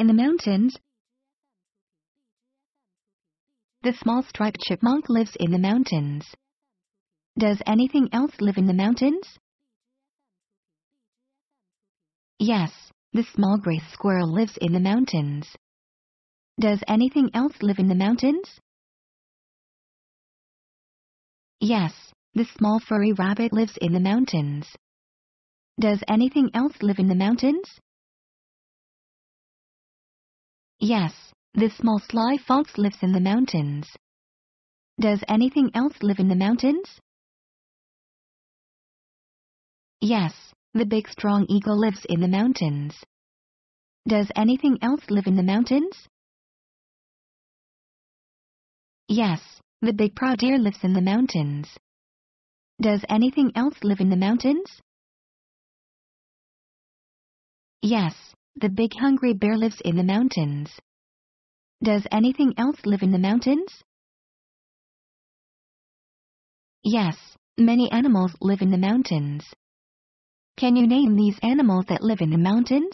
in the mountains. The small striped chipmunk lives in the mountains. Does anything else live in the mountains? Yes, the small gray squirrel lives in the mountains. Does anything else live in the mountains? Yes, the small furry rabbit lives in the mountains. Does anything else live in the mountains? Yes, the small sly fox lives in the mountains. Does anything else live in the mountains? Yes, the big strong eagle lives in the mountains. Does anything else live in the mountains? Yes, the big proud deer lives in the mountains. Does anything else live in the mountains? Yes, the big hungry bear lives in the mountains. Does anything else live in the mountains? Yes, many animals live in the mountains. Can you name these animals that live in the mountains?